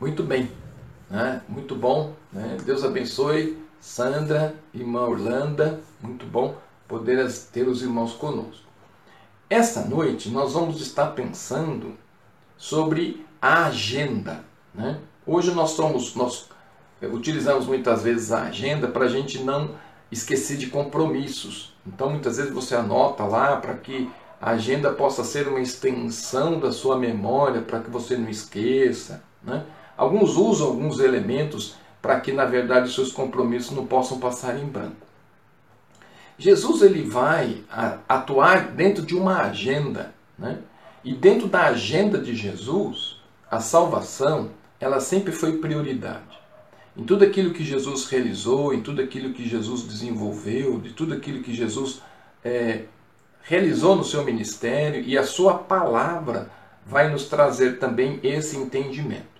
Muito bem, né? muito bom. Né? Deus abençoe Sandra, irmã Orlando, muito bom poder ter os irmãos conosco. Esta noite nós vamos estar pensando sobre a agenda. Né? Hoje nós somos, nós utilizamos muitas vezes a agenda para a gente não esquecer de compromissos. Então muitas vezes você anota lá para que a agenda possa ser uma extensão da sua memória, para que você não esqueça. Né? Alguns usam alguns elementos para que, na verdade, seus compromissos não possam passar em branco. Jesus ele vai atuar dentro de uma agenda, né? E dentro da agenda de Jesus, a salvação, ela sempre foi prioridade. Em tudo aquilo que Jesus realizou, em tudo aquilo que Jesus desenvolveu, de tudo aquilo que Jesus é, realizou no seu ministério, e a sua palavra vai nos trazer também esse entendimento.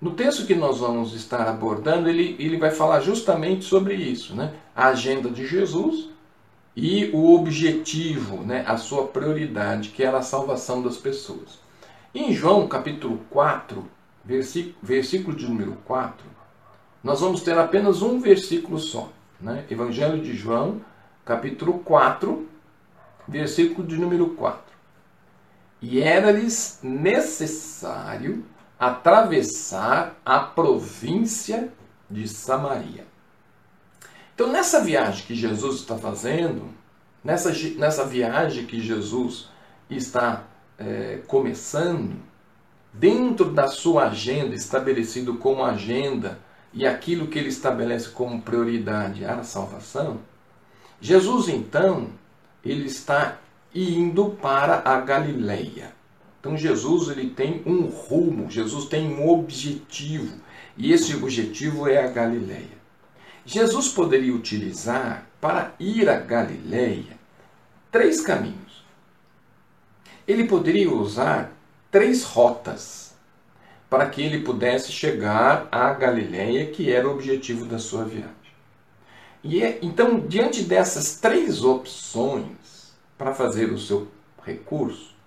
No texto que nós vamos estar abordando, ele, ele vai falar justamente sobre isso, né? a agenda de Jesus e o objetivo, né? a sua prioridade, que era a salvação das pessoas. Em João capítulo 4, versículo, versículo de número 4, nós vamos ter apenas um versículo só. Né? Evangelho de João, capítulo 4, versículo de número 4. E era-lhes necessário atravessar a província de Samaria. Então, nessa viagem que Jesus está fazendo, nessa, nessa viagem que Jesus está é, começando, dentro da sua agenda, estabelecido como agenda, e aquilo que ele estabelece como prioridade a salvação, Jesus então, ele está indo para a Galileia. Então Jesus ele tem um rumo, Jesus tem um objetivo, e esse objetivo é a Galileia. Jesus poderia utilizar para ir à Galileia três caminhos. Ele poderia usar três rotas para que ele pudesse chegar à Galileia, que era o objetivo da sua viagem. E é, então, diante dessas três opções para fazer o seu recurso,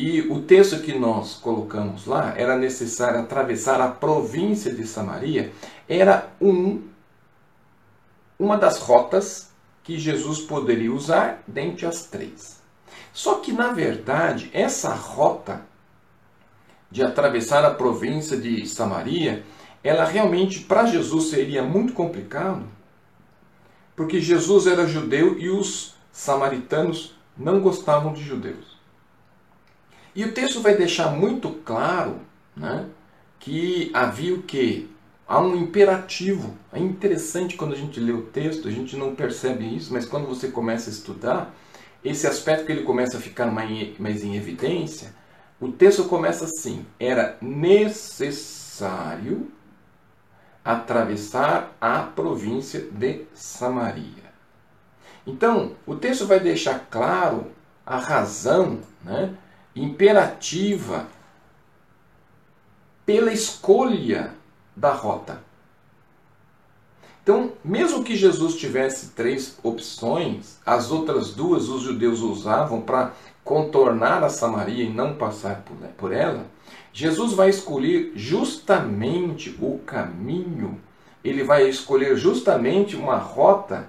e o texto que nós colocamos lá, era necessário atravessar a província de Samaria, era um, uma das rotas que Jesus poderia usar dentre as três. Só que, na verdade, essa rota de atravessar a província de Samaria, ela realmente para Jesus seria muito complicado, porque Jesus era judeu e os samaritanos não gostavam de judeus. E o texto vai deixar muito claro né, que havia o que? Há um imperativo. É interessante quando a gente lê o texto, a gente não percebe isso, mas quando você começa a estudar, esse aspecto que ele começa a ficar mais em evidência, o texto começa assim: era necessário atravessar a província de Samaria. Então, o texto vai deixar claro a razão né, imperativa pela escolha da rota. Então, mesmo que Jesus tivesse três opções, as outras duas os judeus usavam para contornar a Samaria e não passar por ela, Jesus vai escolher justamente o caminho, ele vai escolher justamente uma rota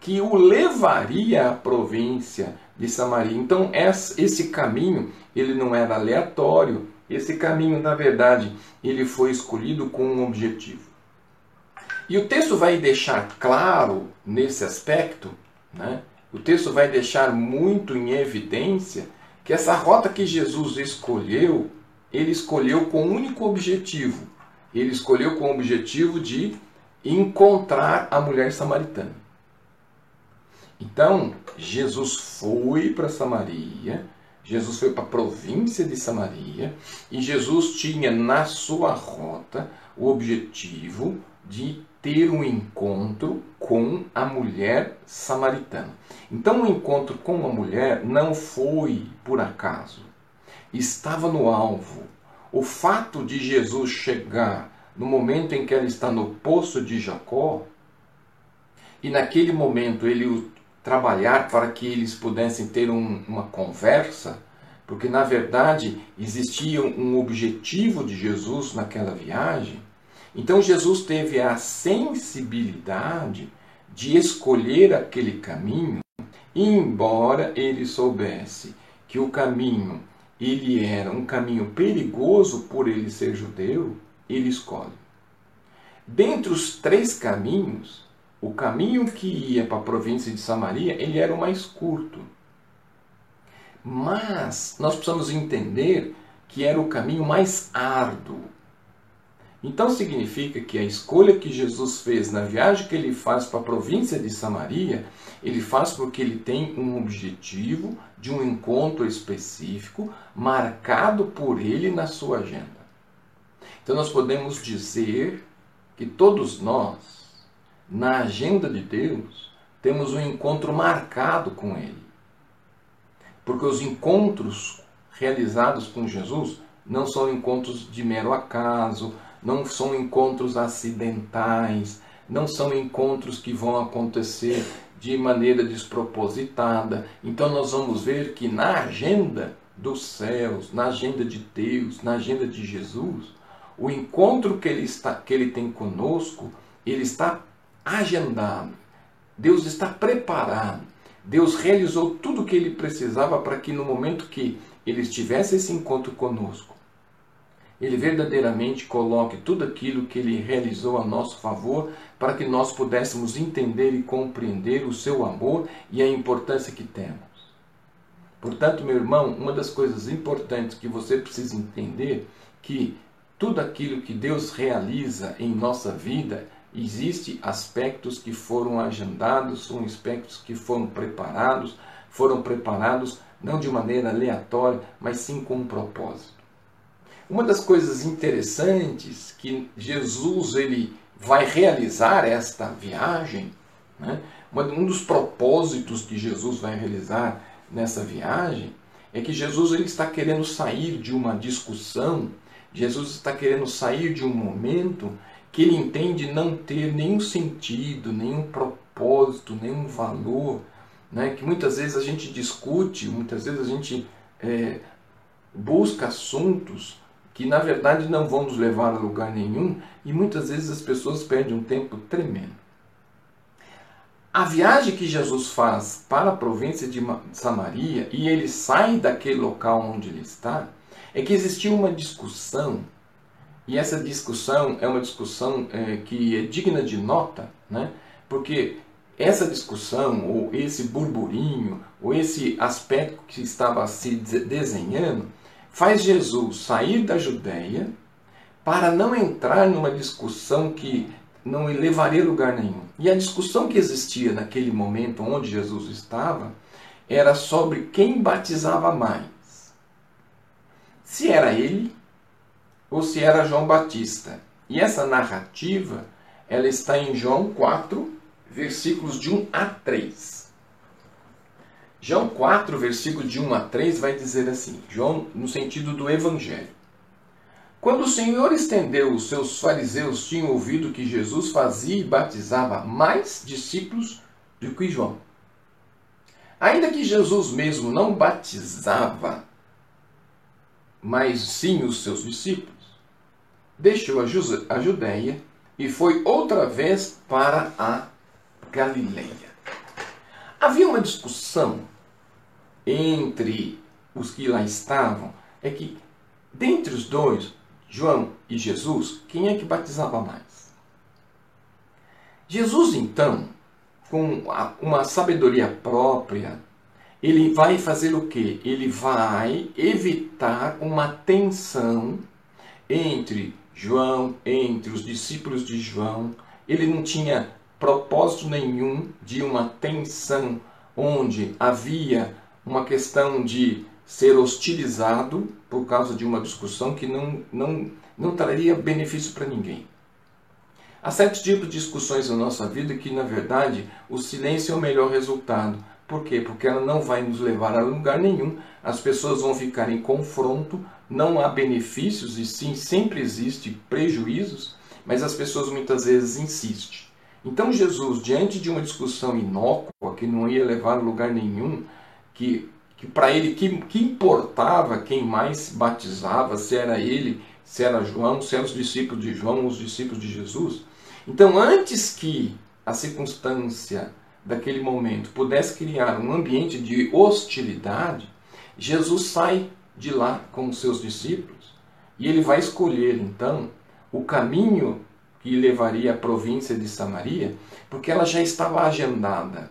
que o levaria à província de Samaria. Então, esse caminho, ele não era aleatório, esse caminho, na verdade, ele foi escolhido com um objetivo. E o texto vai deixar claro nesse aspecto, né? o texto vai deixar muito em evidência que essa rota que Jesus escolheu, ele escolheu com um único objetivo. Ele escolheu com o objetivo de encontrar a mulher samaritana. Então, Jesus foi para Samaria, Jesus foi para a província de Samaria, e Jesus tinha na sua rota o objetivo de ter um encontro com a mulher samaritana. Então, o encontro com a mulher não foi por acaso, estava no alvo. O fato de Jesus chegar no momento em que ela está no poço de Jacó, e naquele momento ele trabalhar para que eles pudessem ter um, uma conversa, porque na verdade existia um objetivo de Jesus naquela viagem. Então Jesus teve a sensibilidade de escolher aquele caminho, embora ele soubesse que o caminho ele era um caminho perigoso por ele ser judeu, ele escolhe. Dentre os três caminhos, o caminho que ia para a província de Samaria, ele era o mais curto. Mas nós precisamos entender que era o caminho mais árduo. Então significa que a escolha que Jesus fez na viagem que ele faz para a província de Samaria, ele faz porque ele tem um objetivo de um encontro específico marcado por ele na sua agenda. Então nós podemos dizer que todos nós, na agenda de Deus, temos um encontro marcado com ele. Porque os encontros realizados com Jesus não são encontros de mero acaso, não são encontros acidentais, não são encontros que vão acontecer de maneira despropositada. Então nós vamos ver que na agenda dos céus, na agenda de Deus, na agenda de Jesus, o encontro que ele, está, que ele tem conosco, ele está agendado. Deus está preparado. Deus realizou tudo o que ele precisava para que no momento que ele tivesse esse encontro conosco, ele verdadeiramente coloque tudo aquilo que ele realizou a nosso favor para que nós pudéssemos entender e compreender o seu amor e a importância que temos. Portanto, meu irmão, uma das coisas importantes que você precisa entender que tudo aquilo que Deus realiza em nossa vida, existe aspectos que foram agendados, são aspectos que foram preparados, foram preparados não de maneira aleatória, mas sim com um propósito. Uma das coisas interessantes que Jesus ele vai realizar esta viagem, né? um dos propósitos que Jesus vai realizar nessa viagem é que Jesus ele está querendo sair de uma discussão, Jesus está querendo sair de um momento que ele entende não ter nenhum sentido, nenhum propósito, nenhum valor, né? que muitas vezes a gente discute, muitas vezes a gente é, busca assuntos que na verdade não vão nos levar a lugar nenhum e muitas vezes as pessoas perdem um tempo tremendo. A viagem que Jesus faz para a província de Samaria e ele sai daquele local onde ele está, é que existia uma discussão e essa discussão é uma discussão é, que é digna de nota, né? porque essa discussão, ou esse burburinho, ou esse aspecto que estava se desenhando, faz Jesus sair da Judéia para não entrar numa discussão que não levaria lugar nenhum. E a discussão que existia naquele momento onde Jesus estava era sobre quem batizava mais. Se era ele ou se era João Batista. E essa narrativa, ela está em João 4, versículos de 1 a 3. João 4, versículo de 1 a 3 vai dizer assim: João, no sentido do Evangelho. Quando o Senhor estendeu, os seus fariseus tinham ouvido que Jesus fazia e batizava mais discípulos do que João. Ainda que Jesus mesmo não batizava, mas sim os seus discípulos, deixou a Judéia e foi outra vez para a Galileia. Havia uma discussão entre os que lá estavam é que, dentre os dois, João e Jesus, quem é que batizava mais? Jesus, então, com uma sabedoria própria, ele vai fazer o quê? Ele vai evitar uma tensão entre João, entre os discípulos de João. Ele não tinha propósito nenhum de uma tensão onde havia uma questão de ser hostilizado por causa de uma discussão que não, não, não traria benefício para ninguém. Há certos tipos de discussões na nossa vida que, na verdade, o silêncio é o melhor resultado. Por quê? Porque ela não vai nos levar a lugar nenhum, as pessoas vão ficar em confronto, não há benefícios e sim sempre existe prejuízos, mas as pessoas muitas vezes insistem. Então Jesus, diante de uma discussão inócua que não ia levar a lugar nenhum, que, que para ele que, que importava quem mais batizava, se era ele, se era João, se eram os discípulos de João, os discípulos de Jesus. Então, antes que a circunstância daquele momento pudesse criar um ambiente de hostilidade, Jesus sai de lá com os seus discípulos e ele vai escolher então o caminho que levaria à província de Samaria, porque ela já estava agendada,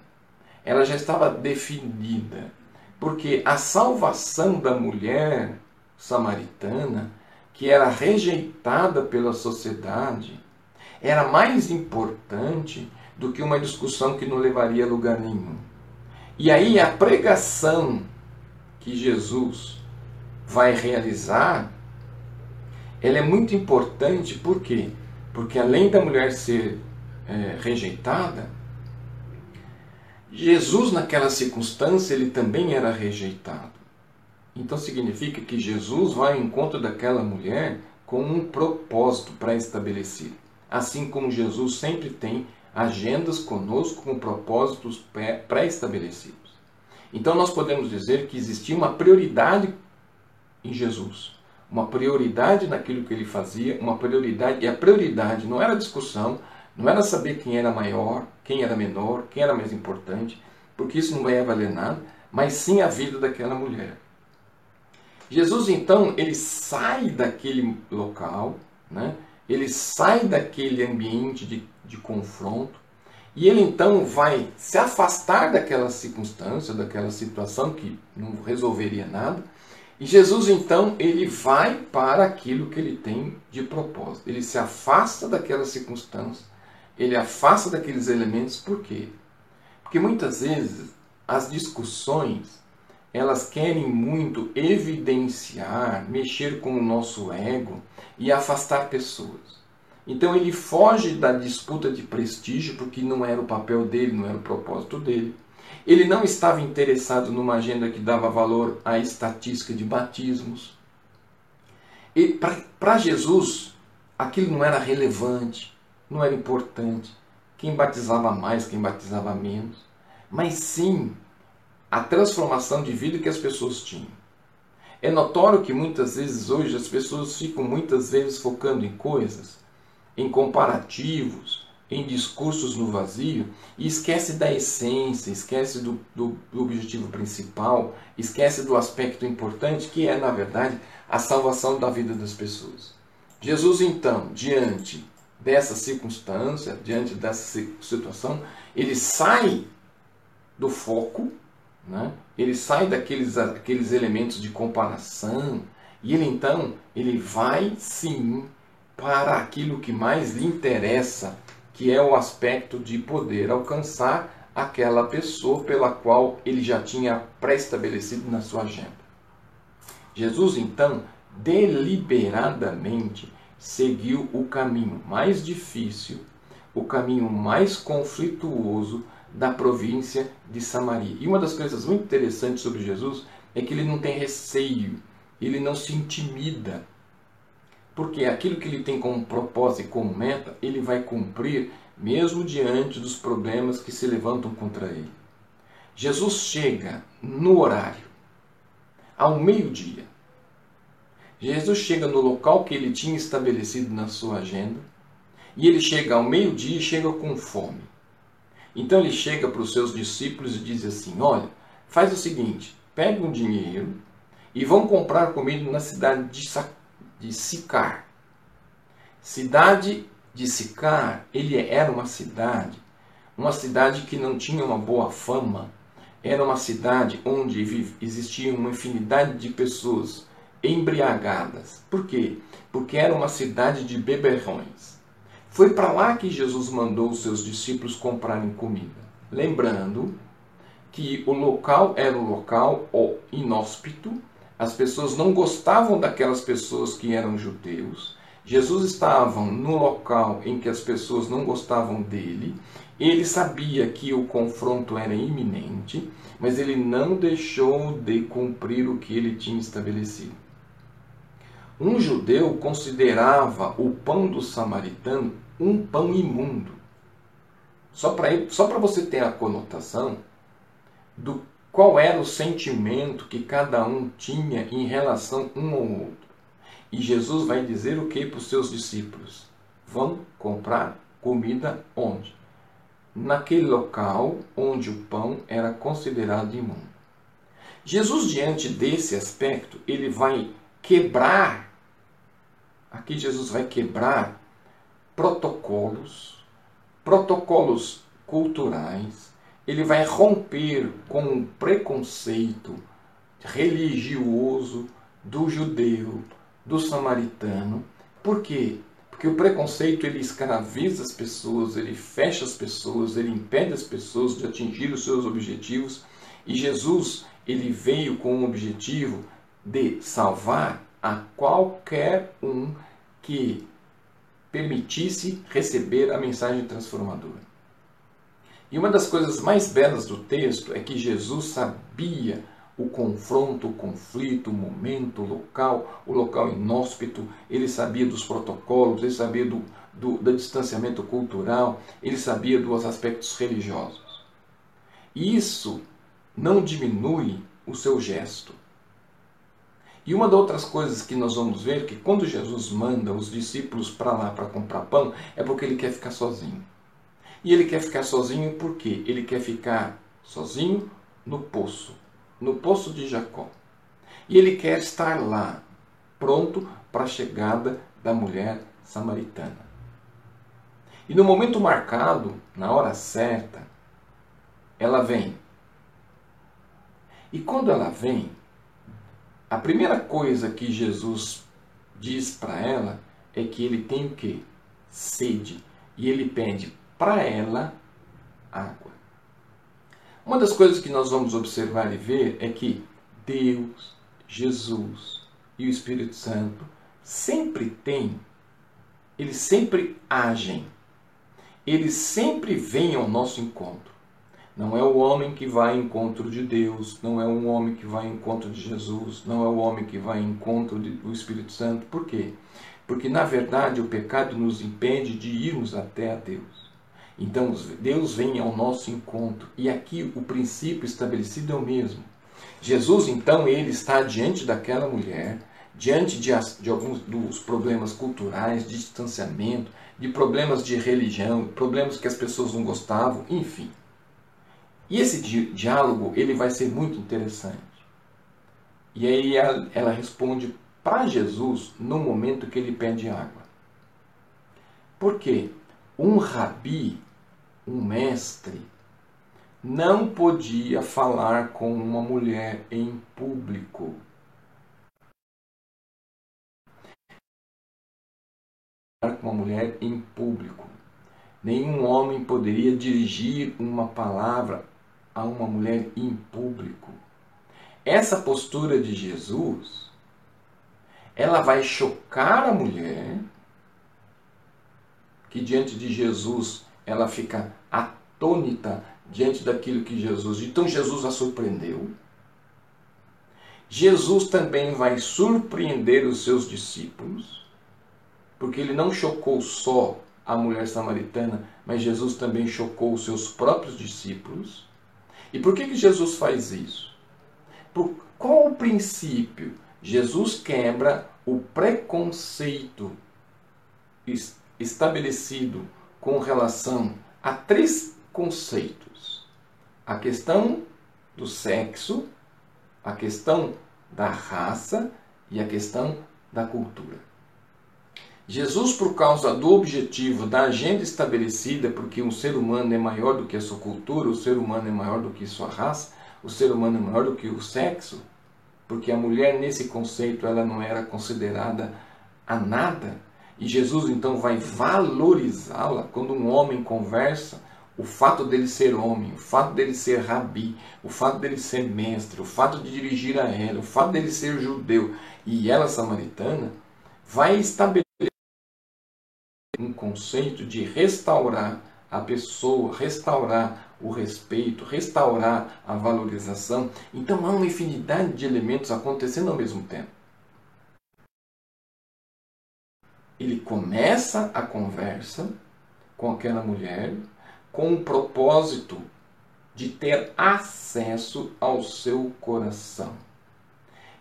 ela já estava definida. Porque a salvação da mulher samaritana, que era rejeitada pela sociedade, era mais importante do que uma discussão que não levaria a lugar nenhum. E aí a pregação que Jesus vai realizar, ela é muito importante, por quê? Porque além da mulher ser é, rejeitada, Jesus, naquela circunstância, ele também era rejeitado. Então significa que Jesus vai ao encontro daquela mulher com um propósito pré-estabelecido. Assim como Jesus sempre tem agendas conosco com propósitos pré-estabelecidos. Então nós podemos dizer que existia uma prioridade em Jesus, uma prioridade naquilo que ele fazia, uma prioridade, e a prioridade não era discussão, não era saber quem era maior, quem era menor, quem era mais importante, porque isso não vai valer nada, mas sim a vida daquela mulher. Jesus então ele sai daquele local, né? ele sai daquele ambiente de, de confronto e ele então vai se afastar daquela circunstância, daquela situação que não resolveria nada. E Jesus então ele vai para aquilo que ele tem de propósito. Ele se afasta daquela circunstância ele afasta daqueles elementos, por quê? Porque muitas vezes as discussões elas querem muito evidenciar, mexer com o nosso ego e afastar pessoas. Então ele foge da disputa de prestígio porque não era o papel dele, não era o propósito dele. Ele não estava interessado numa agenda que dava valor à estatística de batismos. Para Jesus, aquilo não era relevante não era importante quem batizava mais, quem batizava menos, mas sim a transformação de vida que as pessoas tinham. É notório que muitas vezes hoje as pessoas ficam muitas vezes focando em coisas, em comparativos, em discursos no vazio e esquece da essência, esquece do, do, do objetivo principal, esquece do aspecto importante que é, na verdade, a salvação da vida das pessoas. Jesus, então, diante dessa circunstância, diante dessa situação, ele sai do foco, né? ele sai daqueles aqueles elementos de comparação e ele então ele vai sim para aquilo que mais lhe interessa, que é o aspecto de poder alcançar aquela pessoa pela qual ele já tinha pré-estabelecido na sua agenda. Jesus então deliberadamente seguiu o caminho mais difícil, o caminho mais conflituoso da província de Samaria. E uma das coisas muito interessantes sobre Jesus é que ele não tem receio, ele não se intimida. Porque aquilo que ele tem como propósito e como meta, ele vai cumprir mesmo diante dos problemas que se levantam contra ele. Jesus chega no horário, ao meio-dia, Jesus chega no local que ele tinha estabelecido na sua agenda e ele chega ao meio-dia e chega com fome. Então ele chega para os seus discípulos e diz assim: Olha, faz o seguinte, pegue um dinheiro e vão comprar comida na cidade de, de Sicar. Cidade de Sicar, ele era uma cidade, uma cidade que não tinha uma boa fama, era uma cidade onde existia uma infinidade de pessoas embriagadas. Por quê? Porque era uma cidade de beberrões. Foi para lá que Jesus mandou os seus discípulos comprarem comida. Lembrando que o local era um local inóspito, as pessoas não gostavam daquelas pessoas que eram judeus. Jesus estava no local em que as pessoas não gostavam dele. Ele sabia que o confronto era iminente, mas ele não deixou de cumprir o que ele tinha estabelecido. Um judeu considerava o pão do samaritano um pão imundo. Só para você ter a conotação do qual era o sentimento que cada um tinha em relação um ao outro. E Jesus vai dizer o que para os seus discípulos? Vão comprar comida onde? Naquele local onde o pão era considerado imundo. Jesus, diante desse aspecto, ele vai quebrar, aqui Jesus vai quebrar protocolos, protocolos culturais, ele vai romper com o preconceito religioso do judeu, do samaritano. Por quê? Porque o preconceito ele escraviza as pessoas, ele fecha as pessoas, ele impede as pessoas de atingir os seus objetivos. E Jesus, ele veio com o objetivo de salvar a qualquer um que permitisse receber a mensagem transformadora. E uma das coisas mais belas do texto é que Jesus sabia o confronto, o conflito, o momento, o local, o local inóspito, ele sabia dos protocolos, ele sabia do, do, do distanciamento cultural, ele sabia dos aspectos religiosos. E isso não diminui o seu gesto. E uma das outras coisas que nós vamos ver é que quando Jesus manda os discípulos para lá para comprar pão, é porque ele quer ficar sozinho. E ele quer ficar sozinho porque ele quer ficar sozinho no poço, no poço de Jacó. E ele quer estar lá, pronto para a chegada da mulher samaritana. E no momento marcado, na hora certa, ela vem. E quando ela vem, a primeira coisa que Jesus diz para ela é que ele tem o que? Sede. E ele pede para ela água. Uma das coisas que nós vamos observar e ver é que Deus, Jesus e o Espírito Santo sempre têm, eles sempre agem, eles sempre vêm ao nosso encontro. Não é o homem que vai ao encontro de Deus, não é um homem que vai ao encontro de Jesus, não é o homem que vai ao encontro do Espírito Santo. Por quê? Porque na verdade o pecado nos impede de irmos até a Deus. Então Deus vem ao nosso encontro e aqui o princípio estabelecido é o mesmo. Jesus então ele está diante daquela mulher, diante de, de alguns dos problemas culturais, de distanciamento, de problemas de religião, problemas que as pessoas não gostavam, enfim. E esse di diálogo ele vai ser muito interessante. E aí ela, ela responde para Jesus no momento que ele pede água. Por quê? Um rabi um mestre, não podia falar com uma mulher em público. com uma mulher em público. Nenhum homem poderia dirigir uma palavra a uma mulher em público. Essa postura de Jesus, ela vai chocar a mulher que diante de Jesus ela fica atônita diante daquilo que Jesus. Então Jesus a surpreendeu. Jesus também vai surpreender os seus discípulos, porque ele não chocou só a mulher samaritana, mas Jesus também chocou os seus próprios discípulos. E por que, que Jesus faz isso? Por qual o princípio? Jesus quebra o preconceito estabelecido com relação a três conceitos: a questão do sexo, a questão da raça e a questão da cultura. Jesus, por causa do objetivo da agenda estabelecida, porque um ser humano é maior do que a sua cultura, o ser humano é maior do que sua raça, o ser humano é maior do que o sexo, porque a mulher nesse conceito ela não era considerada a nada, e Jesus então vai valorizá-la quando um homem conversa, o fato dele ser homem, o fato dele ser rabi, o fato dele ser mestre, o fato de dirigir a ela, o fato dele ser judeu e ela samaritana, vai estabelecer um conceito de restaurar a pessoa, restaurar o respeito, restaurar a valorização. Então há uma infinidade de elementos acontecendo ao mesmo tempo. Ele começa a conversa com aquela mulher com o propósito de ter acesso ao seu coração.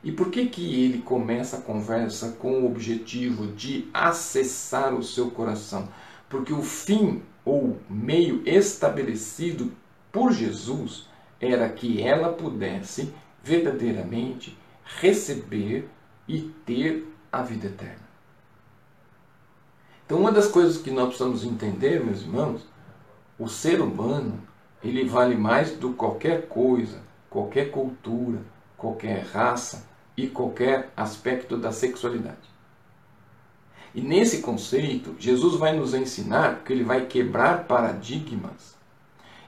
E por que que ele começa a conversa com o objetivo de acessar o seu coração? Porque o fim ou meio estabelecido por Jesus era que ela pudesse verdadeiramente receber e ter a vida eterna. Então, uma das coisas que nós precisamos entender, meus irmãos, o ser humano, ele vale mais do que qualquer coisa, qualquer cultura, qualquer raça e qualquer aspecto da sexualidade. E nesse conceito, Jesus vai nos ensinar que ele vai quebrar paradigmas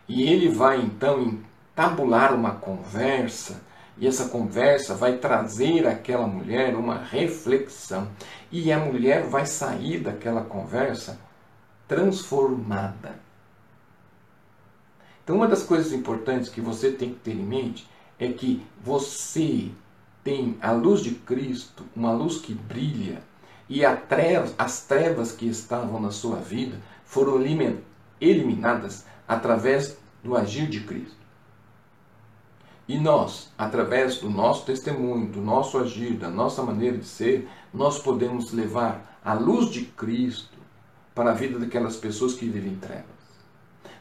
e ele vai então tabular uma conversa e essa conversa vai trazer àquela mulher uma reflexão. E a mulher vai sair daquela conversa transformada. Então, uma das coisas importantes que você tem que ter em mente é que você tem a luz de Cristo, uma luz que brilha, e as trevas que estavam na sua vida foram eliminadas através do agir de Cristo. E nós, através do nosso testemunho, do nosso agir, da nossa maneira de ser, nós podemos levar a luz de Cristo para a vida daquelas pessoas que vivem em trevas.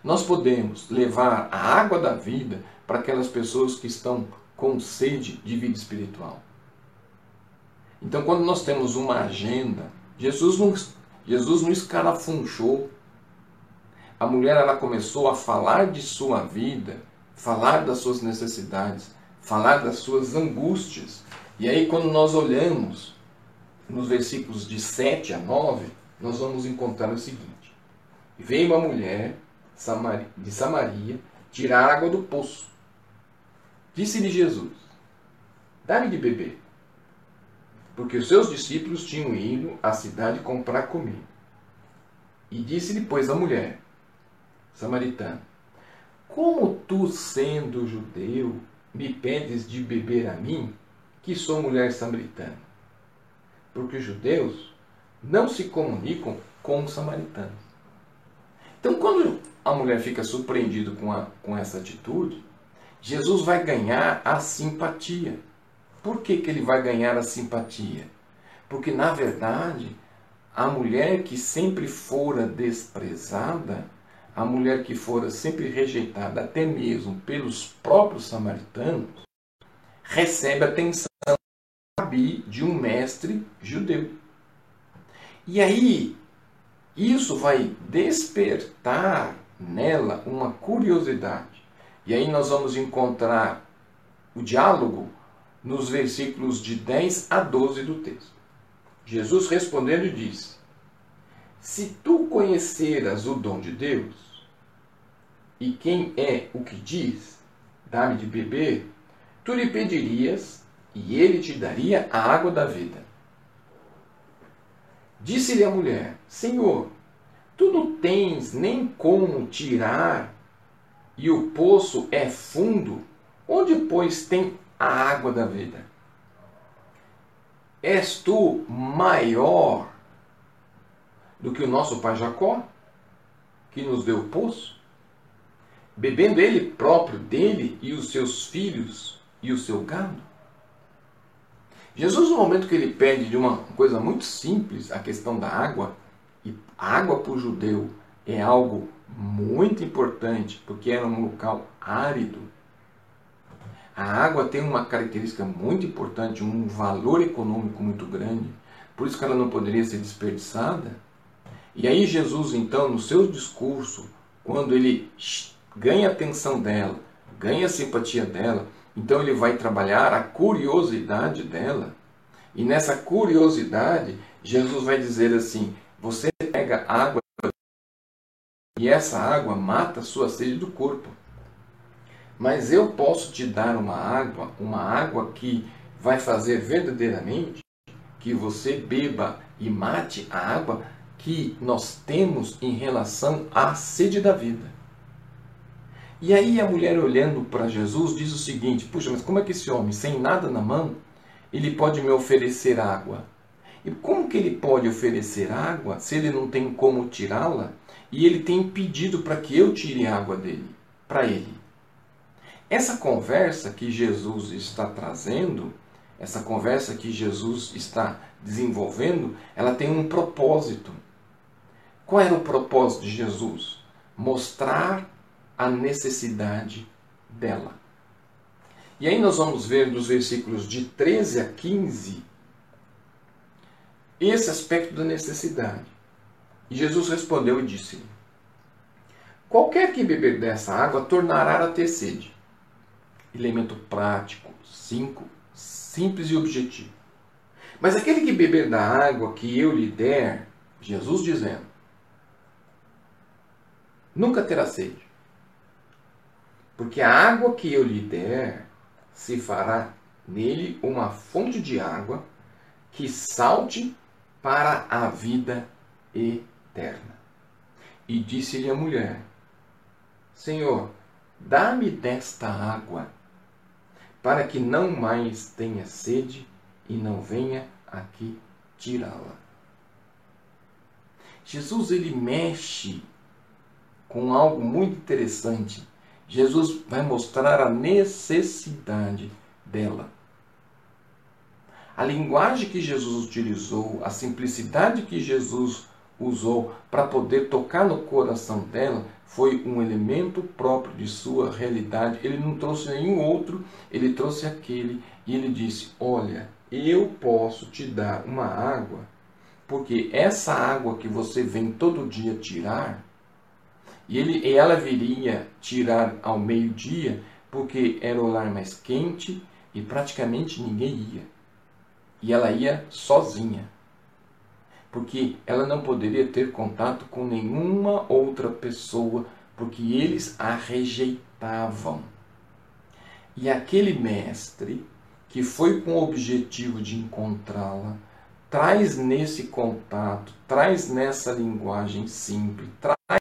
Nós podemos levar a água da vida para aquelas pessoas que estão com sede de vida espiritual. Então, quando nós temos uma agenda, Jesus não, Jesus não escarafunchou. A mulher ela começou a falar de sua vida falar das suas necessidades, falar das suas angústias. E aí, quando nós olhamos nos versículos de 7 a 9, nós vamos encontrar o seguinte: Veio uma mulher de Samaria tirar água do poço. Disse-lhe Jesus: Dá-me de beber. Porque os seus discípulos tinham ido à cidade comprar comida. E disse-lhe, pois, a mulher samaritana: como tu, sendo judeu, me pedes de beber a mim, que sou mulher samaritana? Porque os judeus não se comunicam com os samaritanos. Então, quando a mulher fica surpreendida com, a, com essa atitude, Jesus vai ganhar a simpatia. Por que, que ele vai ganhar a simpatia? Porque, na verdade, a mulher que sempre fora desprezada, a mulher que fora sempre rejeitada, até mesmo pelos próprios samaritanos, recebe atenção de um mestre judeu. E aí, isso vai despertar nela uma curiosidade. E aí nós vamos encontrar o diálogo nos versículos de 10 a 12 do texto. Jesus respondendo disse: se tu conheceras o dom de Deus, e quem é o que diz, dá-me de beber, tu lhe pedirias, e ele te daria a água da vida. Disse-lhe a mulher: Senhor, tu não tens nem como tirar, e o poço é fundo, onde, pois, tem a água da vida? És tu maior do que o nosso pai Jacó, que nos deu o poço, bebendo ele próprio dele e os seus filhos e o seu gado? Jesus, no momento que ele pede de uma coisa muito simples, a questão da água, e água para o judeu é algo muito importante, porque era um local árido. A água tem uma característica muito importante, um valor econômico muito grande, por isso que ela não poderia ser desperdiçada. E aí Jesus, então, no seu discurso, quando ele ganha a atenção dela, ganha a simpatia dela, então ele vai trabalhar a curiosidade dela. E nessa curiosidade, Jesus vai dizer assim: você pega água e essa água mata a sua sede do corpo. Mas eu posso te dar uma água, uma água que vai fazer verdadeiramente que você beba e mate a água que nós temos em relação à sede da vida. E aí a mulher olhando para Jesus diz o seguinte: Puxa, mas como é que esse homem, sem nada na mão, ele pode me oferecer água? E como que ele pode oferecer água se ele não tem como tirá-la? E ele tem pedido para que eu tire a água dele, para ele. Essa conversa que Jesus está trazendo, essa conversa que Jesus está desenvolvendo, ela tem um propósito. Qual era o propósito de Jesus? Mostrar a necessidade dela. E aí nós vamos ver nos versículos de 13 a 15 esse aspecto da necessidade. E Jesus respondeu e disse-lhe: Qualquer que beber dessa água tornará a ter sede. Elemento prático, cinco, simples e objetivo. Mas aquele que beber da água que eu lhe der, Jesus dizendo, nunca terá sede. Porque a água que eu lhe der se fará nele uma fonte de água que salte para a vida eterna. E disse-lhe a mulher: Senhor, dá-me desta água, para que não mais tenha sede e não venha aqui tirá-la. Jesus ele mexe com algo muito interessante. Jesus vai mostrar a necessidade dela. A linguagem que Jesus utilizou, a simplicidade que Jesus usou para poder tocar no coração dela, foi um elemento próprio de sua realidade. Ele não trouxe nenhum outro, ele trouxe aquele e ele disse: Olha, eu posso te dar uma água, porque essa água que você vem todo dia tirar, e, ele, e ela viria tirar ao meio-dia, porque era o lar mais quente e praticamente ninguém ia. E ela ia sozinha, porque ela não poderia ter contato com nenhuma outra pessoa, porque eles a rejeitavam. E aquele mestre que foi com o objetivo de encontrá-la, traz nesse contato, traz nessa linguagem simples, traz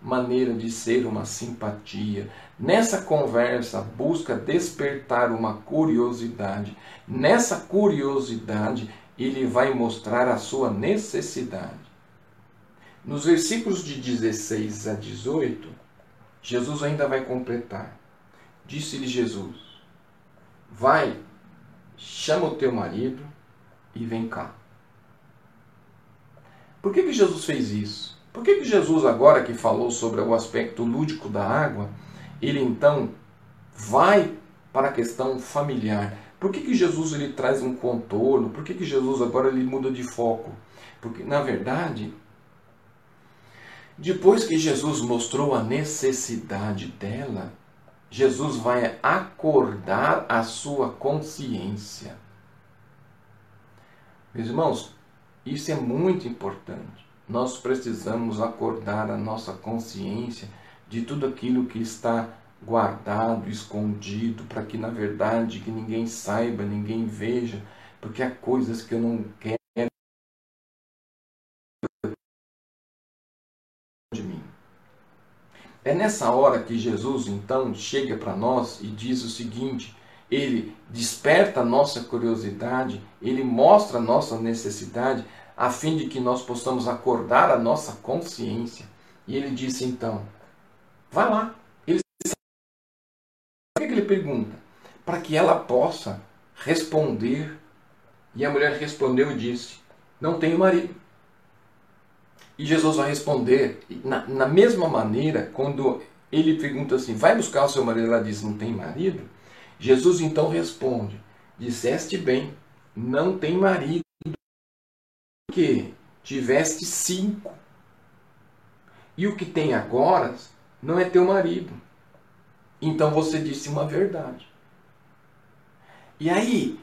maneira de ser uma simpatia. Nessa conversa, busca despertar uma curiosidade. Nessa curiosidade, ele vai mostrar a sua necessidade. Nos versículos de 16 a 18, Jesus ainda vai completar. Disse-lhe Jesus: Vai, chama o teu marido e vem cá. Por que, que Jesus fez isso? Por que, que Jesus, agora que falou sobre o aspecto lúdico da água, ele então vai para a questão familiar? Por que, que Jesus ele traz um contorno? Por que, que Jesus agora ele muda de foco? Porque, na verdade, depois que Jesus mostrou a necessidade dela, Jesus vai acordar a sua consciência. Meus irmãos, isso é muito importante. Nós precisamos acordar a nossa consciência de tudo aquilo que está guardado, escondido, para que na verdade que ninguém saiba, ninguém veja, porque há coisas que eu não quero É nessa hora que Jesus então chega para nós e diz o seguinte: ele desperta a nossa curiosidade, ele mostra a nossa necessidade, a fim de que nós possamos acordar a nossa consciência. E ele disse então: vai lá. Ele Por que ele pergunta? Para que ela possa responder. E a mulher respondeu e disse: Não tenho marido. E Jesus vai responder na, na mesma maneira, quando ele pergunta assim: Vai buscar o seu marido? Ela diz: Não tem marido. Jesus então responde: Disseste bem, não tem marido, porque tiveste cinco. E o que tem agora não é teu marido. Então você disse uma verdade. E aí,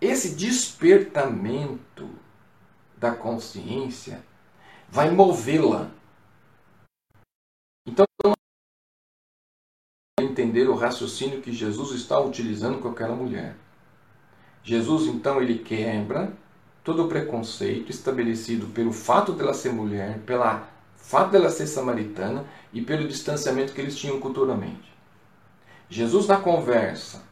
esse despertamento da consciência vai movê-la. Então, entender o raciocínio que Jesus está utilizando com aquela mulher. Jesus, então, ele quebra todo o preconceito estabelecido pelo fato dela ser mulher, pelo fato dela ser samaritana e pelo distanciamento que eles tinham culturalmente. Jesus, na conversa,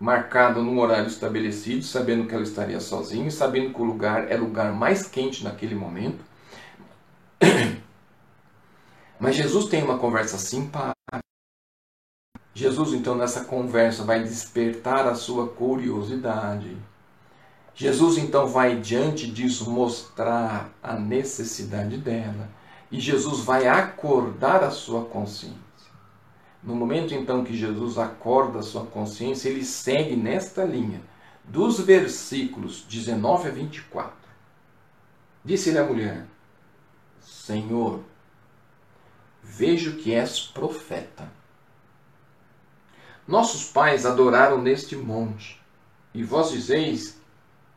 marcada num horário estabelecido, sabendo que ela estaria sozinha, sabendo que o lugar é o lugar mais quente naquele momento, mas Jesus tem uma conversa simpática. Jesus, então, nessa conversa, vai despertar a sua curiosidade. Jesus, então, vai diante disso mostrar a necessidade dela. E Jesus vai acordar a sua consciência. No momento, então, que Jesus acorda a sua consciência, ele segue nesta linha, dos versículos 19 a 24. Disse-lhe a mulher: Senhor, vejo que és profeta. Nossos pais adoraram neste monte, e vós dizeis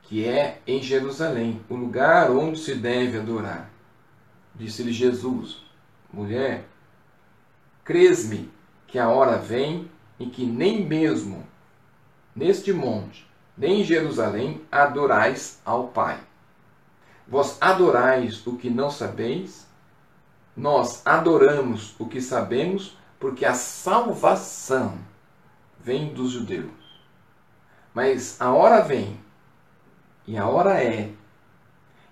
que é em Jerusalém, o lugar onde se deve adorar. Disse-lhe Jesus: Mulher, crês-me que a hora vem em que nem mesmo neste monte, nem em Jerusalém adorais ao Pai. Vós adorais o que não sabeis, nós adoramos o que sabemos, porque a salvação vem dos judeus. Mas a hora vem, e a hora é,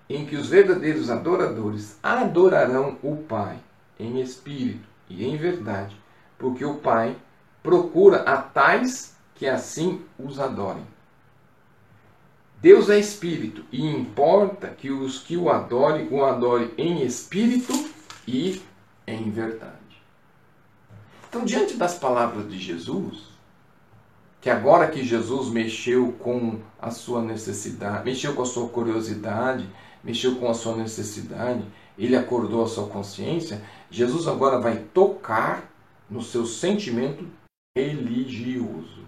em que os verdadeiros adoradores adorarão o Pai em espírito e em verdade, porque o Pai procura a tais que assim os adorem. Deus é espírito e importa que os que o adorem o adorem em espírito e em verdade. Então, diante das palavras de Jesus, que agora que Jesus mexeu com a sua necessidade, mexeu com a sua curiosidade, mexeu com a sua necessidade, ele acordou a sua consciência, Jesus agora vai tocar no seu sentimento religioso.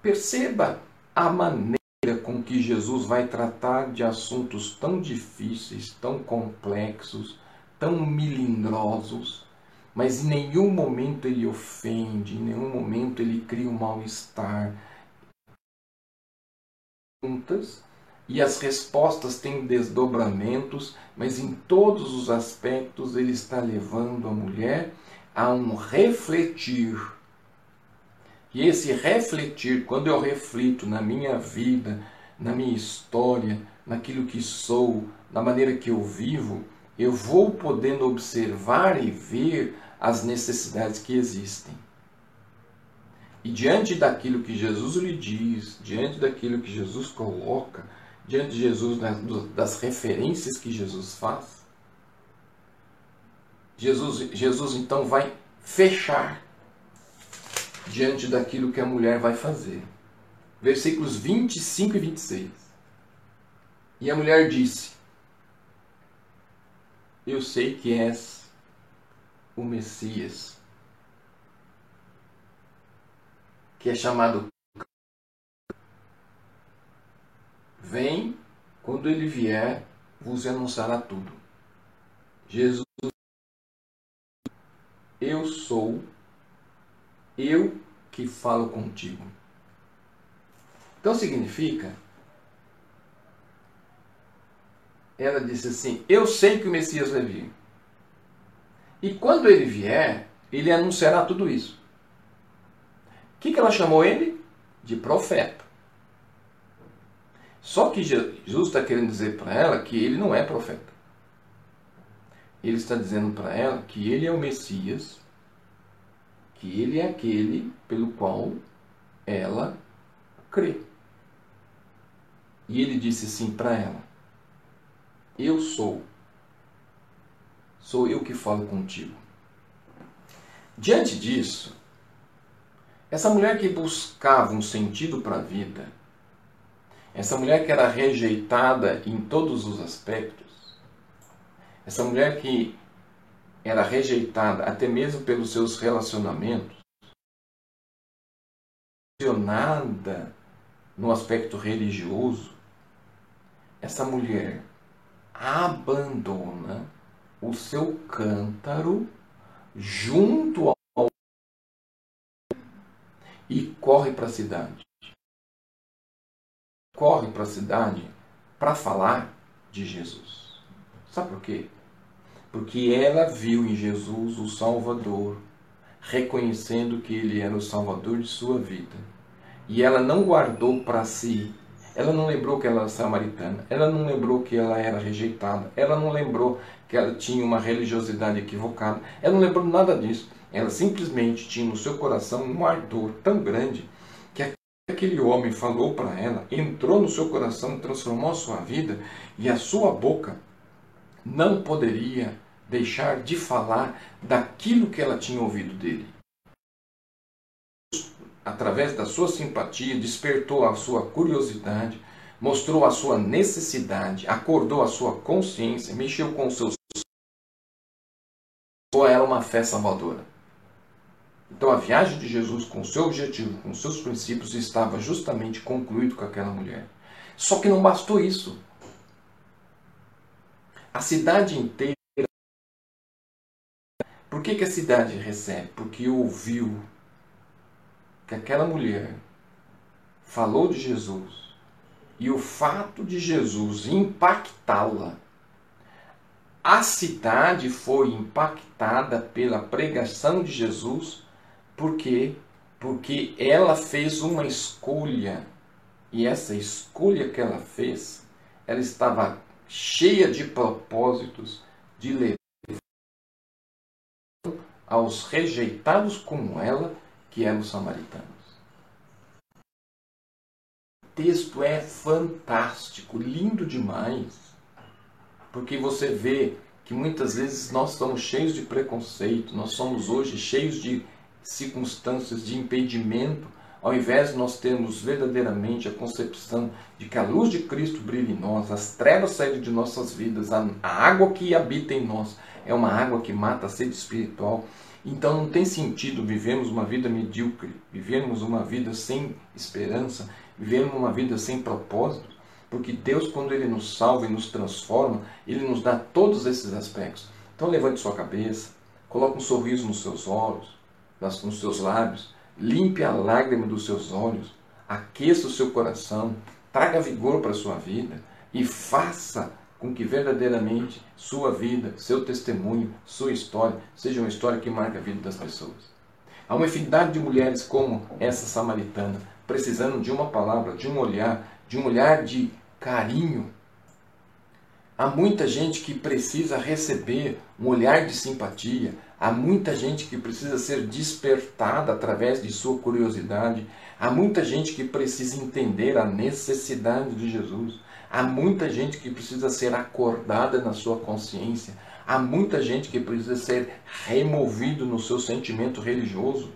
Perceba a maneira com que Jesus vai tratar de assuntos tão difíceis, tão complexos, tão melindrosos, mas em nenhum momento ele ofende, em nenhum momento ele cria um mal-estar. E as respostas têm desdobramentos, mas em todos os aspectos ele está levando a mulher a um refletir e esse refletir, quando eu reflito na minha vida, na minha história, naquilo que sou, na maneira que eu vivo, eu vou podendo observar e ver as necessidades que existem. E diante daquilo que Jesus lhe diz, diante daquilo que Jesus coloca, diante de Jesus, das referências que Jesus faz, Jesus, Jesus então vai fechar diante daquilo que a mulher vai fazer. Versículos 25 e 26. E a mulher disse: Eu sei que és o Messias, que é chamado. Vem, quando ele vier, vos anunciará tudo. Jesus, eu sou eu que falo contigo. Então significa, ela disse assim: Eu sei que o Messias vai vir. E quando ele vier, ele anunciará tudo isso. O que, que ela chamou ele? De profeta. Só que Jesus está querendo dizer para ela que ele não é profeta. Ele está dizendo para ela que ele é o Messias que ele é aquele pelo qual ela crê. E ele disse assim para ela: Eu sou, sou eu que falo contigo. Diante disso, essa mulher que buscava um sentido para a vida, essa mulher que era rejeitada em todos os aspectos, essa mulher que era rejeitada até mesmo pelos seus relacionamentos, nada no aspecto religioso, essa mulher abandona o seu cântaro junto ao e corre para a cidade. Corre para a cidade para falar de Jesus. Sabe por quê? porque ela viu em Jesus o Salvador, reconhecendo que ele era o Salvador de sua vida. E ela não guardou para si, ela não lembrou que ela era samaritana, ela não lembrou que ela era rejeitada, ela não lembrou que ela tinha uma religiosidade equivocada, ela não lembrou nada disso. Ela simplesmente tinha no seu coração um ardor tão grande que aquele homem falou para ela, entrou no seu coração, transformou a sua vida e a sua boca não poderia deixar de falar daquilo que ela tinha ouvido dele. Através da sua simpatia, despertou a sua curiosidade, mostrou a sua necessidade, acordou a sua consciência, mexeu com seus. Ou ela uma fé salvadora. Então a viagem de Jesus com seu objetivo, com seus princípios, estava justamente concluído com aquela mulher. Só que não bastou isso. A cidade inteira. Por que, que a cidade recebe? Porque ouviu que aquela mulher falou de Jesus e o fato de Jesus impactá-la. A cidade foi impactada pela pregação de Jesus, por quê? Porque ela fez uma escolha. E essa escolha que ela fez, ela estava cheia de propósitos de levar aos rejeitados como ela, que eram os samaritanos texto é fantástico, lindo demais. Porque você vê que muitas vezes nós estamos cheios de preconceito, nós somos hoje cheios de circunstâncias de impedimento, ao invés de nós termos verdadeiramente a concepção de que a luz de Cristo brilha em nós, as trevas saírem de nossas vidas, a água que habita em nós é uma água que mata a sede espiritual. Então não tem sentido vivermos uma vida medíocre, vivermos uma vida sem esperança, vivermos uma vida sem propósito, porque Deus, quando Ele nos salva e nos transforma, Ele nos dá todos esses aspectos. Então levante sua cabeça, coloque um sorriso nos seus olhos, nos seus lábios, limpe a lágrima dos seus olhos, aqueça o seu coração, traga vigor para a sua vida e faça com que verdadeiramente sua vida, seu testemunho, sua história seja uma história que marque a vida das pessoas. Há uma infinidade de mulheres como essa samaritana, precisando de uma palavra, de um olhar, de um olhar de carinho. Há muita gente que precisa receber um olhar de simpatia, há muita gente que precisa ser despertada através de sua curiosidade, há muita gente que precisa entender a necessidade de Jesus, há muita gente que precisa ser acordada na sua consciência, há muita gente que precisa ser removido no seu sentimento religioso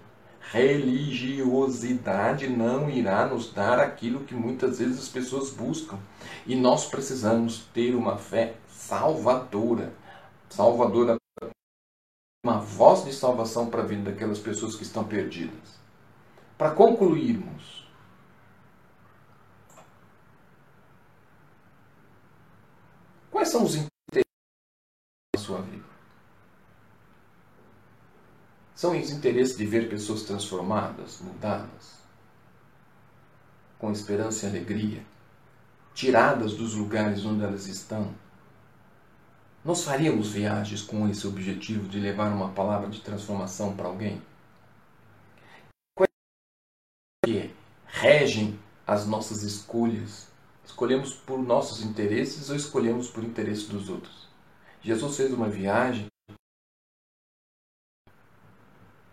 religiosidade não irá nos dar aquilo que muitas vezes as pessoas buscam. E nós precisamos ter uma fé salvadora. Salvadora, uma voz de salvação para a vida daquelas pessoas que estão perdidas. Para concluirmos, quais são os interesses da sua vida? São os interesses de ver pessoas transformadas, mudadas, com esperança e alegria, tiradas dos lugares onde elas estão. Nós faríamos viagens com esse objetivo de levar uma palavra de transformação para alguém? Quais que regem as nossas escolhas? Escolhemos por nossos interesses ou escolhemos por interesse dos outros? Jesus fez uma viagem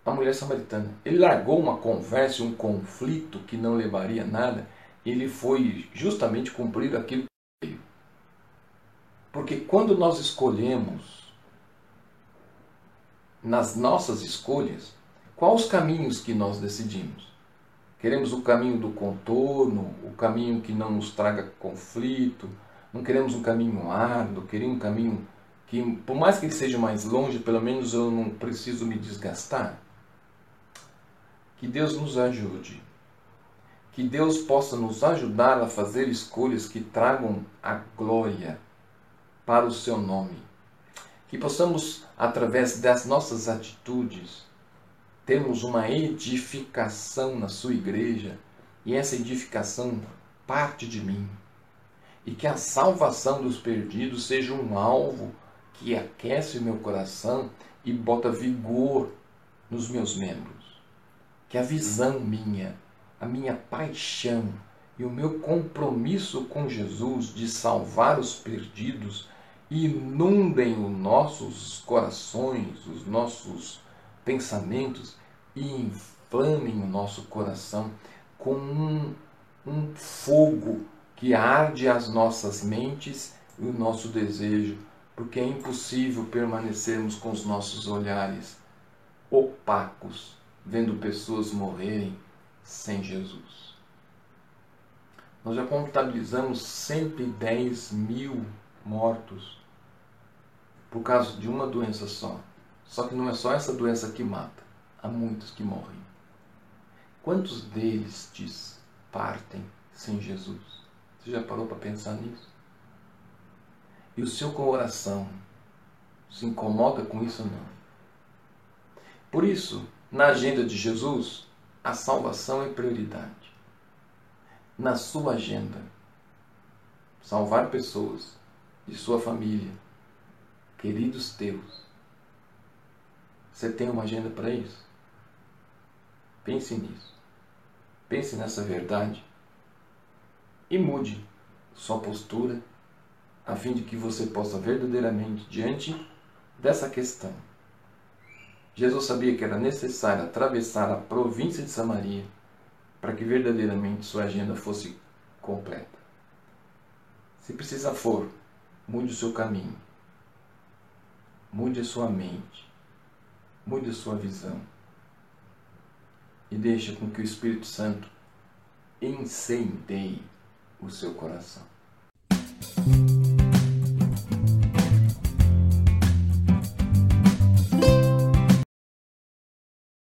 a mulher samaritana. Ele largou uma conversa, um conflito que não levaria a nada. Ele foi justamente cumprir aquilo que veio. Porque quando nós escolhemos, nas nossas escolhas, quais os caminhos que nós decidimos? Queremos o caminho do contorno, o caminho que não nos traga conflito, não queremos um caminho árduo, queremos um caminho que, por mais que ele seja mais longe, pelo menos eu não preciso me desgastar. Que Deus nos ajude. Que Deus possa nos ajudar a fazer escolhas que tragam a glória para o seu nome. Que possamos, através das nossas atitudes, termos uma edificação na sua igreja e essa edificação parte de mim. E que a salvação dos perdidos seja um alvo que aquece o meu coração e bota vigor nos meus membros que a visão minha, a minha paixão e o meu compromisso com Jesus de salvar os perdidos inundem os nossos corações, os nossos pensamentos e inflamem o nosso coração com um, um fogo que arde as nossas mentes e o nosso desejo, porque é impossível permanecermos com os nossos olhares opacos, vendo pessoas morrerem sem Jesus. Nós já contabilizamos 110 mil mortos por causa de uma doença só. Só que não é só essa doença que mata, há muitos que morrem. Quantos deles diz partem sem Jesus? Você já parou para pensar nisso? E o seu coração se incomoda com isso ou não? Por isso, na agenda de Jesus, a salvação é prioridade. Na sua agenda, salvar pessoas de sua família, queridos teus. Você tem uma agenda para isso? Pense nisso. Pense nessa verdade e mude sua postura a fim de que você possa verdadeiramente diante dessa questão. Jesus sabia que era necessário atravessar a província de Samaria para que verdadeiramente sua agenda fosse completa. Se precisa for, mude o seu caminho, mude a sua mente, mude sua visão e deixa com que o Espírito Santo incendeie o seu coração.